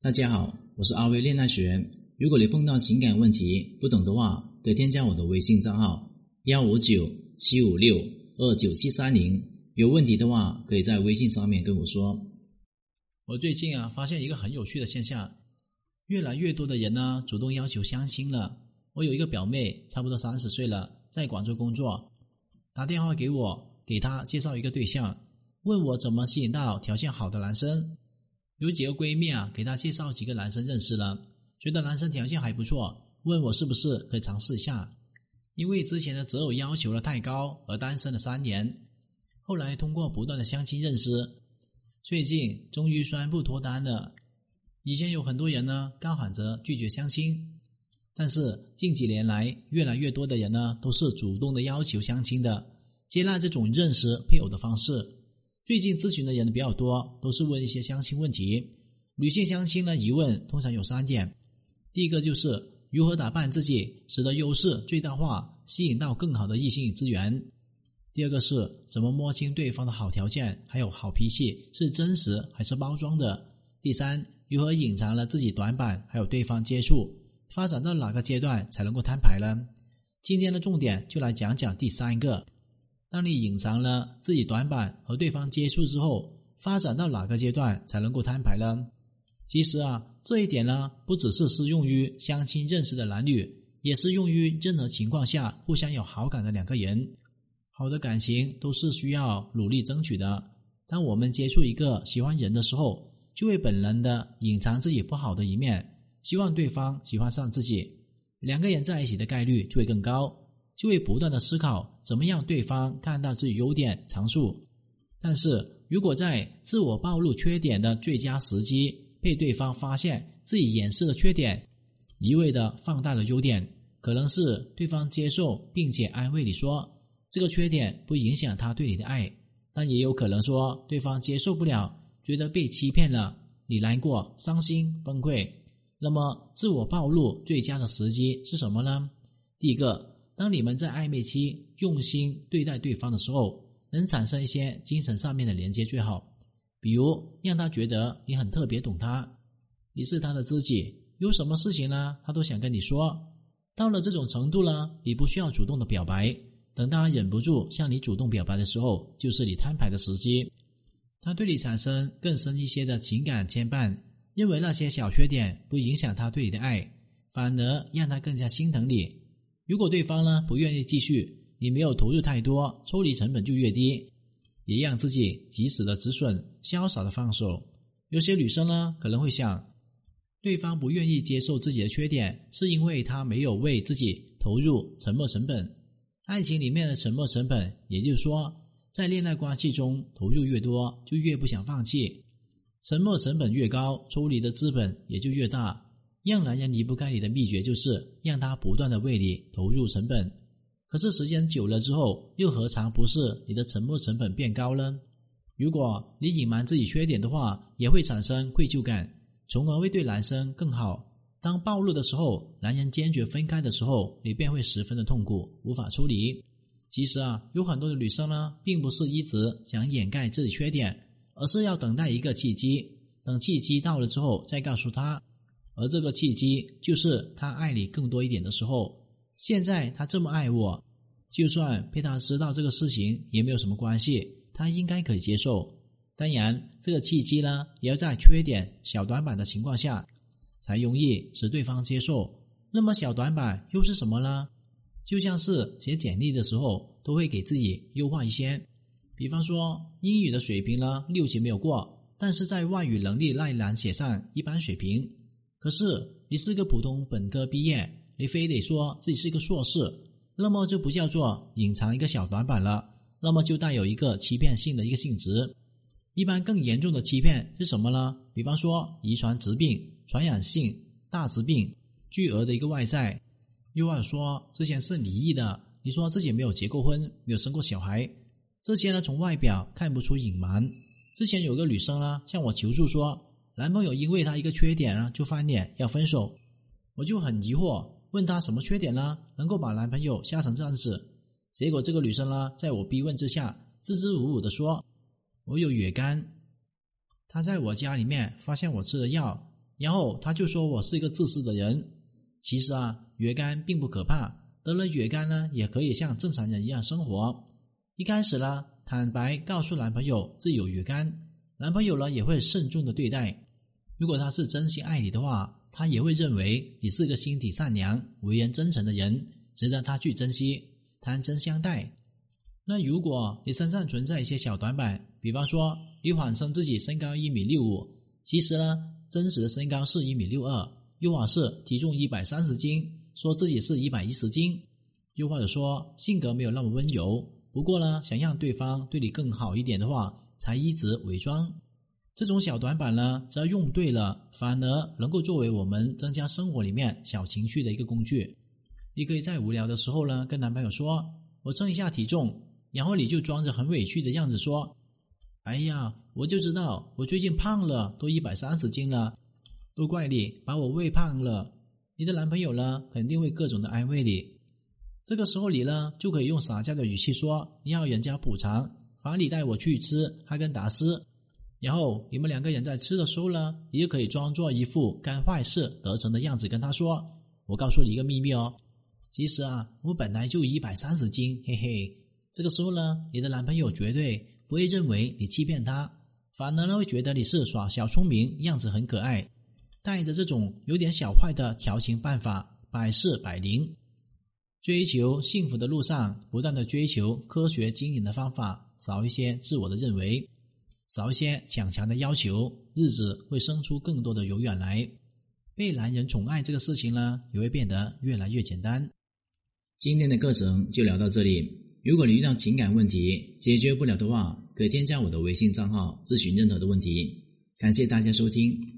大家好，我是阿威恋爱学。如果你碰到情感问题不懂的话，可以添加我的微信账号幺五九七五六二九七三零。有问题的话，可以在微信上面跟我说。我最近啊，发现一个很有趣的现象，越来越多的人呢主动要求相亲了。我有一个表妹，差不多三十岁了，在广州工作，打电话给我，给她介绍一个对象，问我怎么吸引到条件好的男生。有几个闺蜜啊，给她介绍几个男生认识了，觉得男生条件还不错，问我是不是可以尝试一下。因为之前的择偶要求了太高，而单身了三年，后来通过不断的相亲认识，最近终于宣布脱单了。以前有很多人呢，高喊着拒绝相亲，但是近几年来，越来越多的人呢，都是主动的要求相亲的，接纳这种认识配偶的方式。最近咨询的人比较多，都是问一些相亲问题。女性相亲呢，疑问通常有三点：第一个就是如何打扮自己，使得优势最大化，吸引到更好的异性资源；第二个是怎么摸清对方的好条件，还有好脾气是真实还是包装的；第三，如何隐藏了自己短板，还有对方接触，发展到哪个阶段才能够摊牌呢？今天的重点就来讲讲第三个。当你隐藏了自己短板和对方接触之后，发展到哪个阶段才能够摊牌呢？其实啊，这一点呢，不只是适用于相亲认识的男女，也适用于任何情况下互相有好感的两个人。好的感情都是需要努力争取的。当我们接触一个喜欢人的时候，就会本能的隐藏自己不好的一面，希望对方喜欢上自己，两个人在一起的概率就会更高。就会不断的思考怎么样对方看到自己优点长处，但是如果在自我暴露缺点的最佳时机被对方发现自己掩饰的缺点，一味的放大了优点，可能是对方接受并且安慰你说这个缺点不影响他对你的爱，但也有可能说对方接受不了，觉得被欺骗了，你难过、伤心、崩溃。那么自我暴露最佳的时机是什么呢？第一个。当你们在暧昧期用心对待对方的时候，能产生一些精神上面的连接最好。比如让他觉得你很特别懂他，你是他的知己，有什么事情呢，他都想跟你说。到了这种程度呢，你不需要主动的表白，等他忍不住向你主动表白的时候，就是你摊牌的时机。他对你产生更深一些的情感牵绊，认为那些小缺点不影响他对你的爱，反而让他更加心疼你。如果对方呢不愿意继续，你没有投入太多，抽离成本就越低，也让自己及时的止损，潇洒的放手。有些女生呢可能会想，对方不愿意接受自己的缺点，是因为他没有为自己投入沉没成本。爱情里面的沉没成本，也就是说，在恋爱关系中投入越多，就越不想放弃，沉没成本越高，抽离的资本也就越大。让男人离不开你的秘诀就是让他不断的为你投入成本，可是时间久了之后，又何尝不是你的沉没成本变高呢？如果你隐瞒自己缺点的话，也会产生愧疚感，从而会对男生更好。当暴露的时候，男人坚决分开的时候，你便会十分的痛苦，无法抽离。其实啊，有很多的女生呢，并不是一直想掩盖自己缺点，而是要等待一个契机，等契机到了之后再告诉他。而这个契机就是他爱你更多一点的时候。现在他这么爱我，就算被他知道这个事情也没有什么关系，他应该可以接受。当然，这个契机呢，也要在缺点、小短板的情况下，才容易使对方接受。那么小短板又是什么呢？就像是写简历的时候，都会给自己优化一些。比方说，英语的水平呢，六级没有过，但是在外语能力那一栏写上一般水平。可是你是个普通本科毕业，你非得说自己是一个硕士，那么就不叫做隐藏一个小短板了，那么就带有一个欺骗性的一个性质。一般更严重的欺骗是什么呢？比方说遗传疾病、传染性大疾病、巨额的一个外债，又或者说之前是离异的，你说自己没有结过婚，没有生过小孩，这些呢从外表看不出隐瞒。之前有个女生呢向我求助说。男朋友因为他一个缺点呢就翻脸要分手，我就很疑惑，问他什么缺点呢，能够把男朋友吓成这样子？结果这个女生呢，在我逼问之下，支支吾吾的说：“我有乙肝，他在我家里面发现我吃的药，然后他就说我是一个自私的人。其实啊，乙肝并不可怕，得了乙肝呢，也可以像正常人一样生活。一开始呢，坦白告诉男朋友自己有乙肝，男朋友呢也会慎重的对待。如果他是真心爱你的话，他也会认为你是个心地善良、为人真诚的人，值得他去珍惜、谈真相待。那如果你身上存在一些小短板，比方说你谎称自己身高一米六五，其实呢，真实的身高是一米六二，又或是体重一百三十斤，说自己是一百一十斤，又或者说性格没有那么温柔，不过呢，想让对方对你更好一点的话，才一直伪装。这种小短板呢，只要用对了，反而能够作为我们增加生活里面小情趣的一个工具。你可以在无聊的时候呢，跟男朋友说：“我称一下体重。”然后你就装着很委屈的样子说：“哎呀，我就知道我最近胖了，都一百三十斤了，都怪你把我喂胖了。”你的男朋友呢，肯定会各种的安慰你。这个时候你呢，就可以用撒娇的语气说：“你要人家补偿，罚你带我去吃哈根达斯。”然后你们两个人在吃的时候呢，你就可以装作一副干坏事得逞的样子，跟他说：“我告诉你一个秘密哦，其实啊，我本来就一百三十斤，嘿嘿。”这个时候呢，你的男朋友绝对不会认为你欺骗他，反而呢会觉得你是耍小聪明，样子很可爱，带着这种有点小坏的调情办法，百试百灵。追求幸福的路上，不断的追求科学经营的方法，少一些自我的认为，少一些强强的要求，日子会生出更多的柔软来。被男人宠爱这个事情呢，也会变得越来越简单。今天的课程就聊到这里。如果你遇到情感问题解决不了的话，可添加我的微信账号咨询任何的问题。感谢大家收听。